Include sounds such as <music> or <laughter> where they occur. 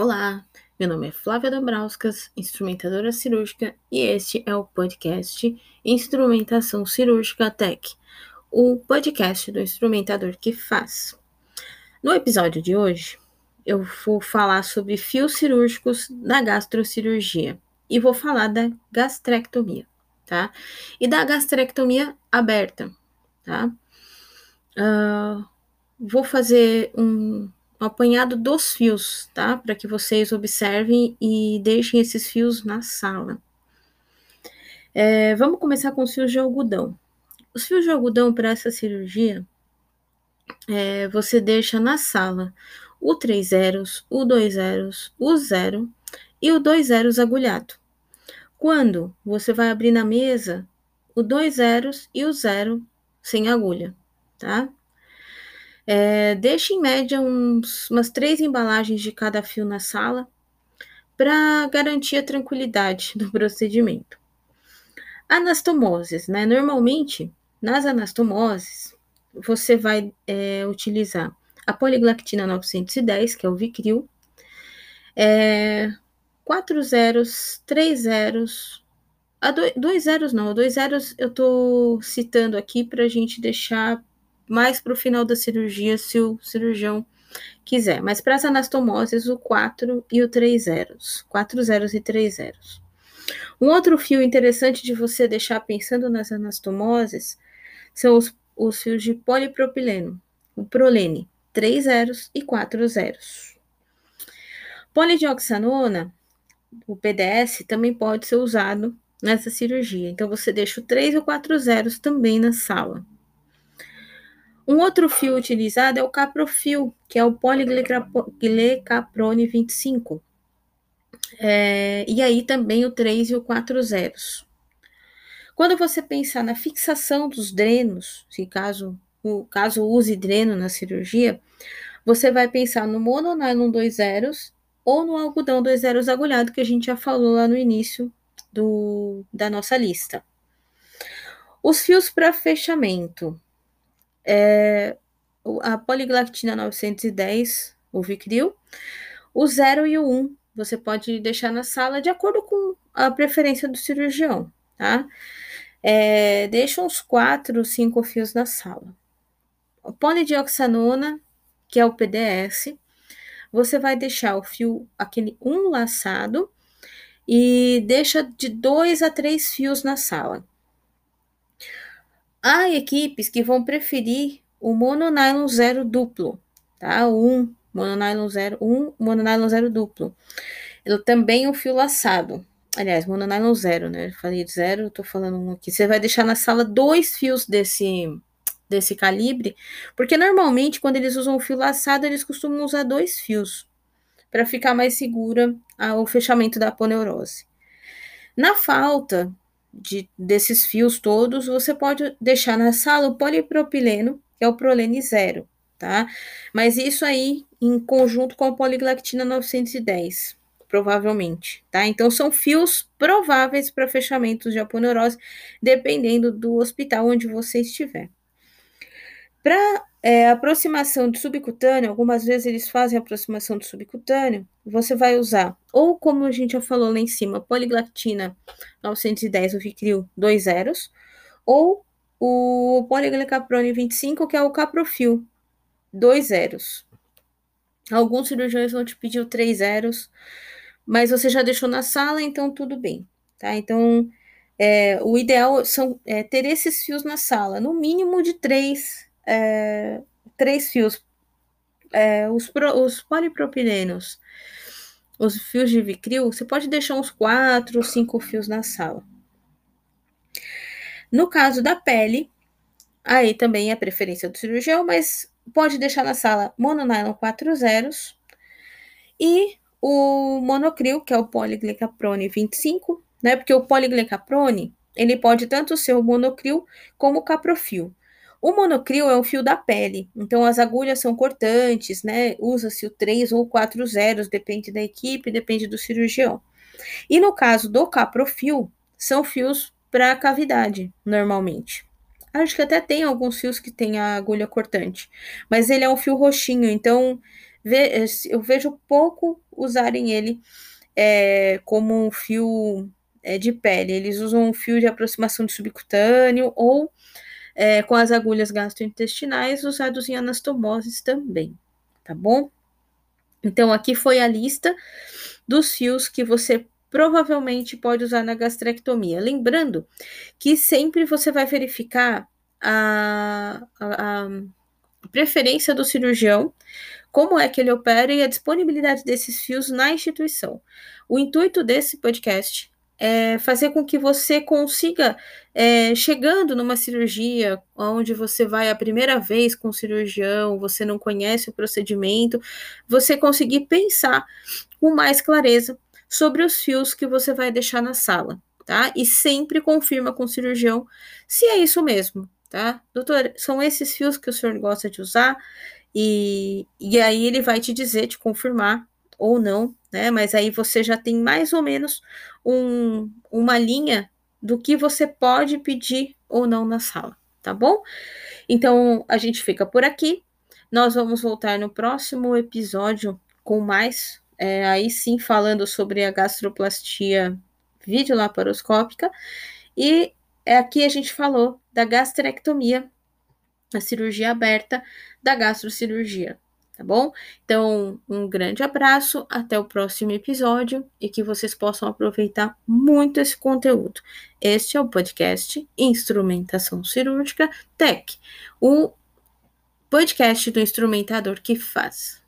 Olá, meu nome é Flávia Dombrauskas, instrumentadora cirúrgica, e este é o podcast Instrumentação Cirúrgica Tech, o podcast do instrumentador que faz. No episódio de hoje, eu vou falar sobre fios cirúrgicos na gastrocirurgia e vou falar da gastrectomia, tá? E da gastrectomia aberta, tá? Uh, vou fazer um um apanhado dos fios, tá? Para que vocês observem e deixem esses fios na sala. É, vamos começar com os fios de algodão. Os fios de algodão para essa cirurgia, é, você deixa na sala o 3 zeros, o 2 zeros, o 0 e o 2 zeros agulhado. Quando você vai abrir na mesa, o 2 zeros e o 0 sem agulha, tá? É, deixe em média uns, umas três embalagens de cada fio na sala para garantir a tranquilidade <laughs> do procedimento. Anastomoses, né? Normalmente, nas anastomoses, você vai é, utilizar a poliglactina 910, que é o Vicril, é, quatro zeros, três zeros, a dois, dois zeros não, dois zeros eu estou citando aqui para a gente deixar mais para o final da cirurgia, se o cirurgião quiser. Mas para as anastomoses, o 4 e o 3 zeros. 4 zeros e 3 zeros. Um outro fio interessante de você deixar pensando nas anastomoses são os, os fios de polipropileno, o prolene, 3 zeros e 4 zeros. Polidioxanona, o PDS, também pode ser usado nessa cirurgia. Então, você deixa o 3 e o 4 zeros também na sala. Um outro fio utilizado é o caprofil, que é o poliglecaprone 25. É, e aí também o 3 e o 4 zeros. Quando você pensar na fixação dos drenos, se caso, caso use dreno na cirurgia, você vai pensar no mononylon 2 zeros ou no algodão 2 zeros agulhado, que a gente já falou lá no início do, da nossa lista. Os fios para fechamento é, a poliglactina 910, o Vicril, o 0 e o 1 você pode deixar na sala de acordo com a preferência do cirurgião, tá? É, deixa uns 4, 5 fios na sala. O polidioxanona, que é o PDS, você vai deixar o fio, aquele um laçado, e deixa de 2 a 3 fios na sala. Há equipes que vão preferir o mononylon zero duplo, tá? 1, mononylon zero, 1, mononylon zero duplo. Ele também o fio laçado. Aliás, mononylon zero, né? Eu falei zero, tô falando um aqui. Você vai deixar na sala dois fios desse desse calibre, porque normalmente quando eles usam o fio laçado, eles costumam usar dois fios para ficar mais segura o fechamento da aponeurose. Na falta de, desses fios todos, você pode deixar na sala o polipropileno, que é o prolene zero, tá? Mas isso aí em conjunto com a poliglactina 910, provavelmente, tá? Então são fios prováveis para fechamentos de aponeurose, dependendo do hospital onde você estiver. Para é, aproximação de subcutâneo, algumas vezes eles fazem aproximação de subcutâneo, você vai usar, ou como a gente já falou lá em cima, poliglactina 910, o Vicril, dois zeros, ou o poliglicaprone 25, que é o caprofil, dois zeros. Alguns cirurgiões vão te pedir o três zeros, mas você já deixou na sala, então tudo bem, tá? Então, é, o ideal são é, ter esses fios na sala, no mínimo de três é, três fios, é, os, os polipropilenos, os fios de vicril, você pode deixar uns quatro, cinco fios na sala. No caso da pele, aí também é preferência do cirurgião, mas pode deixar na sala mononylon 4 zeros e o monocril, que é o poliglicaprone 25, né? Porque o poliglicaprone, ele pode tanto ser o monocril como o caprofil. O monocril é um fio da pele, então as agulhas são cortantes, né? Usa-se o 3 ou 4 zeros, depende da equipe, depende do cirurgião. E no caso do caprofil, são fios para cavidade, normalmente. Acho que até tem alguns fios que tem a agulha cortante, mas ele é um fio roxinho, então eu vejo pouco usarem ele é, como um fio é, de pele. Eles usam um fio de aproximação de subcutâneo ou é, com as agulhas gastrointestinais usados em anastomoses também, tá bom? Então, aqui foi a lista dos fios que você provavelmente pode usar na gastrectomia. Lembrando que sempre você vai verificar a, a, a preferência do cirurgião, como é que ele opera e a disponibilidade desses fios na instituição. O intuito desse podcast é fazer com que você consiga, é, chegando numa cirurgia, onde você vai a primeira vez com o cirurgião, você não conhece o procedimento, você conseguir pensar com mais clareza sobre os fios que você vai deixar na sala, tá? E sempre confirma com o cirurgião se é isso mesmo, tá? Doutor, são esses fios que o senhor gosta de usar? E, e aí ele vai te dizer, te confirmar ou não, né? Mas aí você já tem mais ou menos um, uma linha do que você pode pedir ou não na sala, tá bom? Então a gente fica por aqui. Nós vamos voltar no próximo episódio com mais, é, aí sim falando sobre a gastroplastia videolaparoscópica. E aqui a gente falou da gastrectomia, a cirurgia aberta da gastrocirurgia tá bom? Então, um grande abraço, até o próximo episódio e que vocês possam aproveitar muito esse conteúdo. Este é o podcast Instrumentação Cirúrgica Tech, o podcast do instrumentador que faz.